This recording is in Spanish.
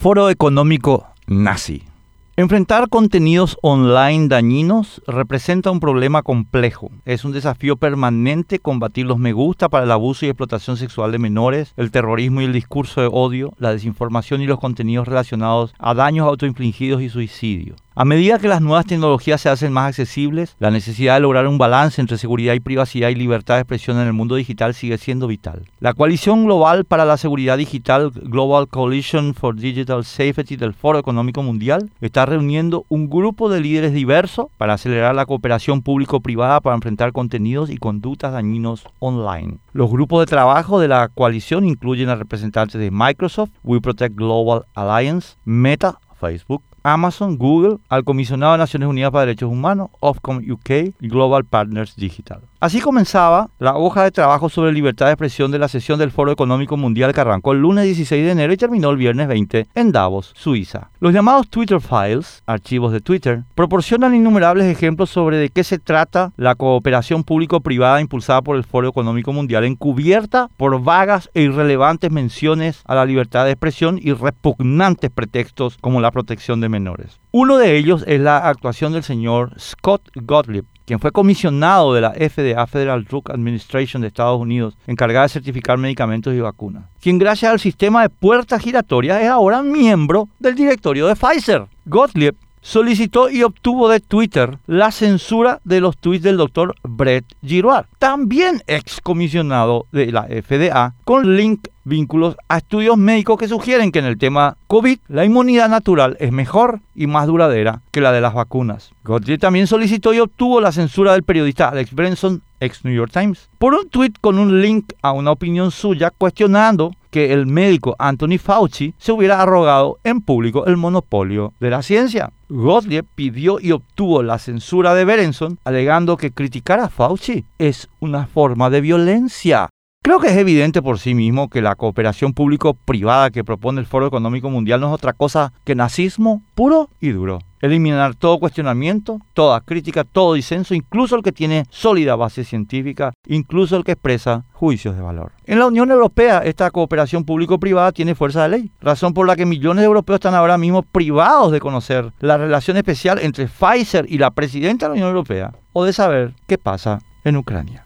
Foro Económico Nazi. Enfrentar contenidos online dañinos representa un problema complejo. Es un desafío permanente combatir los me gusta para el abuso y explotación sexual de menores, el terrorismo y el discurso de odio, la desinformación y los contenidos relacionados a daños autoinfligidos y suicidio. A medida que las nuevas tecnologías se hacen más accesibles, la necesidad de lograr un balance entre seguridad y privacidad y libertad de expresión en el mundo digital sigue siendo vital. La Coalición Global para la Seguridad Digital, Global Coalition for Digital Safety del Foro Económico Mundial, está reuniendo un grupo de líderes diversos para acelerar la cooperación público-privada para enfrentar contenidos y conductas dañinos online. Los grupos de trabajo de la coalición incluyen a representantes de Microsoft, We Protect Global Alliance, Meta, Facebook, Amazon, Google, al Comisionado de Naciones Unidas para Derechos Humanos, Ofcom UK y Global Partners Digital. Así comenzaba la hoja de trabajo sobre libertad de expresión de la sesión del Foro Económico Mundial que arrancó el lunes 16 de enero y terminó el viernes 20 en Davos, Suiza. Los llamados Twitter Files, archivos de Twitter, proporcionan innumerables ejemplos sobre de qué se trata la cooperación público-privada impulsada por el Foro Económico Mundial, encubierta por vagas e irrelevantes menciones a la libertad de expresión y repugnantes pretextos como la protección de menores. Uno de ellos es la actuación del señor Scott Gottlieb, quien fue comisionado de la FDA, Federal Drug Administration de Estados Unidos, encargada de certificar medicamentos y vacunas, quien gracias al sistema de puertas giratorias es ahora miembro del directorio de Pfizer. Gottlieb solicitó y obtuvo de Twitter la censura de los tweets del doctor Brett Giroir, también excomisionado de la FDA, con link vínculos a estudios médicos que sugieren que en el tema COVID la inmunidad natural es mejor y más duradera que la de las vacunas. Gottlieb también solicitó y obtuvo la censura del periodista Alex Brenson, ex New York Times, por un tweet con un link a una opinión suya cuestionando que el médico Anthony Fauci se hubiera arrogado en público el monopolio de la ciencia. Gottlieb pidió y obtuvo la censura de Berenson, alegando que criticar a Fauci es una forma de violencia. Creo que es evidente por sí mismo que la cooperación público-privada que propone el Foro Económico Mundial no es otra cosa que nazismo puro y duro. Eliminar todo cuestionamiento, toda crítica, todo disenso, incluso el que tiene sólida base científica, incluso el que expresa juicios de valor. En la Unión Europea, esta cooperación público-privada tiene fuerza de ley, razón por la que millones de europeos están ahora mismo privados de conocer la relación especial entre Pfizer y la presidenta de la Unión Europea o de saber qué pasa en Ucrania.